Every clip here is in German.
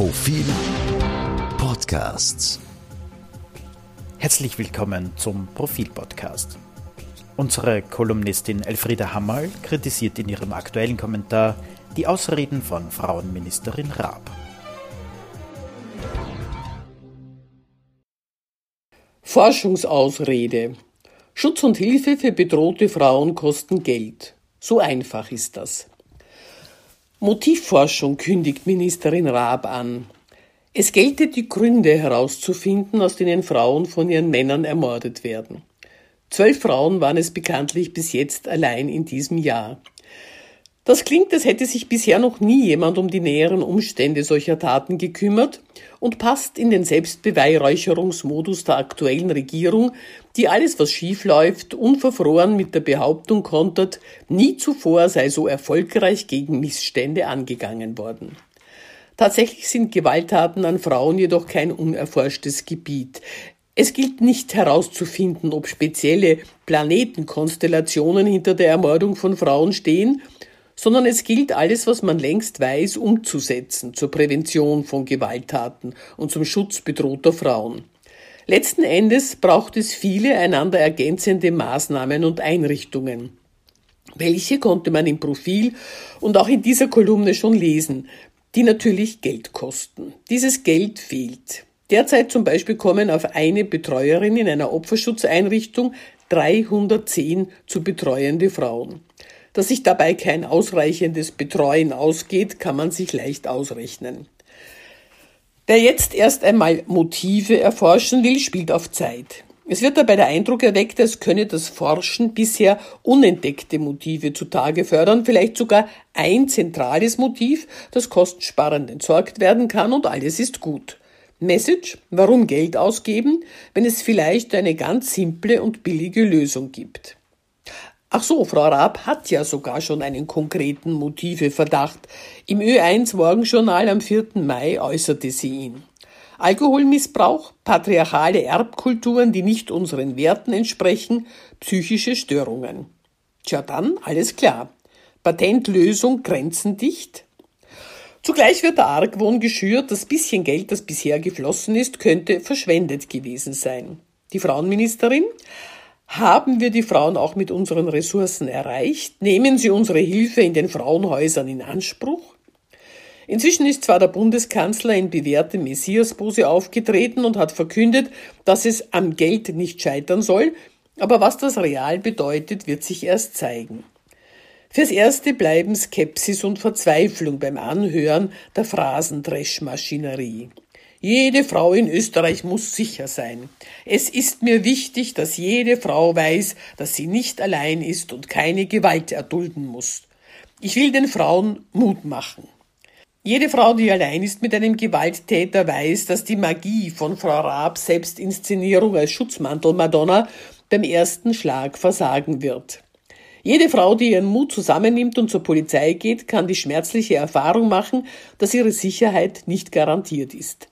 Profil Podcasts. Herzlich willkommen zum Profil Podcast. Unsere Kolumnistin Elfriede Hammerl kritisiert in ihrem aktuellen Kommentar die Ausreden von Frauenministerin Raab. Forschungsausrede. Schutz und Hilfe für bedrohte Frauen kosten Geld. So einfach ist das. Motivforschung kündigt Ministerin Raab an. Es gelte die Gründe herauszufinden, aus denen Frauen von ihren Männern ermordet werden. Zwölf Frauen waren es bekanntlich bis jetzt allein in diesem Jahr. Das klingt, als hätte sich bisher noch nie jemand um die näheren Umstände solcher Taten gekümmert und passt in den Selbstbeweihräucherungsmodus der aktuellen Regierung, die alles, was schief läuft, unverfroren mit der Behauptung kontert, nie zuvor sei so erfolgreich gegen Missstände angegangen worden. Tatsächlich sind Gewalttaten an Frauen jedoch kein unerforschtes Gebiet. Es gilt nicht herauszufinden, ob spezielle Planetenkonstellationen hinter der Ermordung von Frauen stehen, sondern es gilt alles, was man längst weiß, umzusetzen zur Prävention von Gewalttaten und zum Schutz bedrohter Frauen. Letzten Endes braucht es viele einander ergänzende Maßnahmen und Einrichtungen. Welche konnte man im Profil und auch in dieser Kolumne schon lesen, die natürlich Geld kosten. Dieses Geld fehlt. Derzeit zum Beispiel kommen auf eine Betreuerin in einer Opferschutzeinrichtung 310 zu betreuende Frauen. Dass sich dabei kein ausreichendes Betreuen ausgeht, kann man sich leicht ausrechnen. Wer jetzt erst einmal Motive erforschen will, spielt auf Zeit. Es wird dabei der Eindruck erweckt, als könne das Forschen bisher unentdeckte Motive zutage fördern, vielleicht sogar ein zentrales Motiv, das kostensparend entsorgt werden kann und alles ist gut. Message, warum Geld ausgeben, wenn es vielleicht eine ganz simple und billige Lösung gibt. Ach so, Frau Raab hat ja sogar schon einen konkreten Motiveverdacht. Im Ö1 Morgenjournal am 4. Mai äußerte sie ihn. Alkoholmissbrauch, patriarchale Erbkulturen, die nicht unseren Werten entsprechen, psychische Störungen. Tja, dann alles klar. Patentlösung grenzendicht. Zugleich wird der Argwohn geschürt, das bisschen Geld, das bisher geflossen ist, könnte verschwendet gewesen sein. Die Frauenministerin haben wir die Frauen auch mit unseren Ressourcen erreicht? Nehmen sie unsere Hilfe in den Frauenhäusern in Anspruch? Inzwischen ist zwar der Bundeskanzler in bewährtem Messiaspose aufgetreten und hat verkündet, dass es am Geld nicht scheitern soll, aber was das real bedeutet, wird sich erst zeigen. Fürs Erste bleiben Skepsis und Verzweiflung beim Anhören der Phrasendreschmaschinerie. Jede Frau in Österreich muss sicher sein. Es ist mir wichtig, dass jede Frau weiß, dass sie nicht allein ist und keine Gewalt erdulden muss. Ich will den Frauen Mut machen. Jede Frau, die allein ist mit einem Gewalttäter, weiß, dass die Magie von Frau Raabs Selbstinszenierung als Schutzmantel Madonna beim ersten Schlag versagen wird. Jede Frau, die ihren Mut zusammennimmt und zur Polizei geht, kann die schmerzliche Erfahrung machen, dass ihre Sicherheit nicht garantiert ist.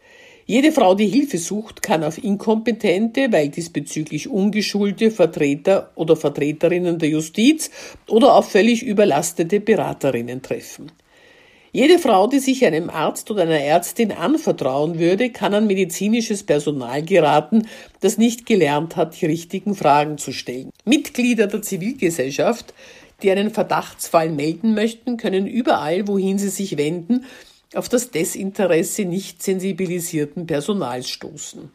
Jede Frau, die Hilfe sucht, kann auf inkompetente, weil diesbezüglich ungeschulte Vertreter oder Vertreterinnen der Justiz oder auf völlig überlastete Beraterinnen treffen. Jede Frau, die sich einem Arzt oder einer Ärztin anvertrauen würde, kann an medizinisches Personal geraten, das nicht gelernt hat, die richtigen Fragen zu stellen. Mitglieder der Zivilgesellschaft, die einen Verdachtsfall melden möchten, können überall, wohin sie sich wenden, auf das Desinteresse nicht sensibilisierten Personals stoßen.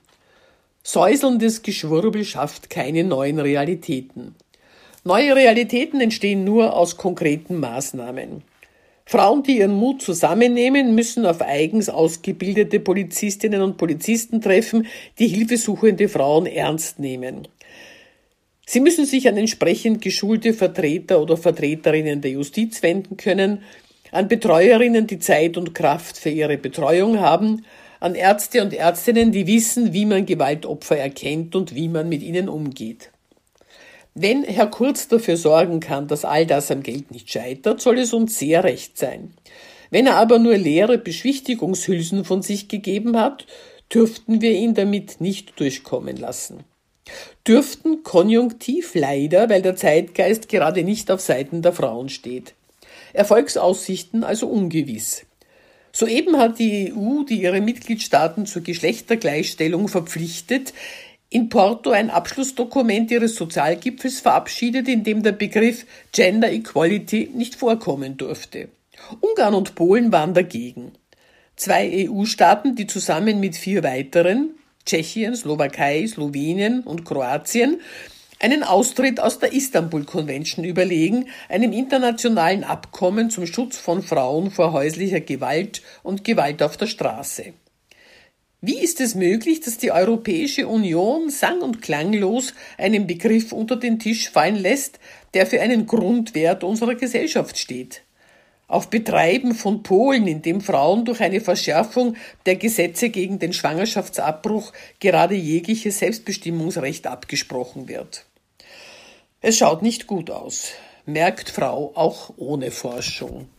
Säuselndes Geschwurbel schafft keine neuen Realitäten. Neue Realitäten entstehen nur aus konkreten Maßnahmen. Frauen, die ihren Mut zusammennehmen, müssen auf eigens ausgebildete Polizistinnen und Polizisten treffen, die hilfesuchende Frauen ernst nehmen. Sie müssen sich an entsprechend geschulte Vertreter oder Vertreterinnen der Justiz wenden können, an Betreuerinnen, die Zeit und Kraft für ihre Betreuung haben, an Ärzte und Ärztinnen, die wissen, wie man Gewaltopfer erkennt und wie man mit ihnen umgeht. Wenn Herr Kurz dafür sorgen kann, dass all das am Geld nicht scheitert, soll es uns sehr recht sein. Wenn er aber nur leere Beschwichtigungshülsen von sich gegeben hat, dürften wir ihn damit nicht durchkommen lassen. Dürften konjunktiv leider, weil der Zeitgeist gerade nicht auf Seiten der Frauen steht. Erfolgsaussichten also ungewiss. Soeben hat die EU, die ihre Mitgliedstaaten zur Geschlechtergleichstellung verpflichtet, in Porto ein Abschlussdokument ihres Sozialgipfels verabschiedet, in dem der Begriff Gender Equality nicht vorkommen durfte. Ungarn und Polen waren dagegen. Zwei EU-Staaten, die zusammen mit vier weiteren, Tschechien, Slowakei, Slowenien und Kroatien, einen Austritt aus der Istanbul Convention überlegen, einem internationalen Abkommen zum Schutz von Frauen vor häuslicher Gewalt und Gewalt auf der Straße. Wie ist es möglich, dass die Europäische Union sang- und klanglos einen Begriff unter den Tisch fallen lässt, der für einen Grundwert unserer Gesellschaft steht? Auf Betreiben von Polen, in dem Frauen durch eine Verschärfung der Gesetze gegen den Schwangerschaftsabbruch gerade jegliches Selbstbestimmungsrecht abgesprochen wird. Es schaut nicht gut aus, merkt Frau auch ohne Forschung.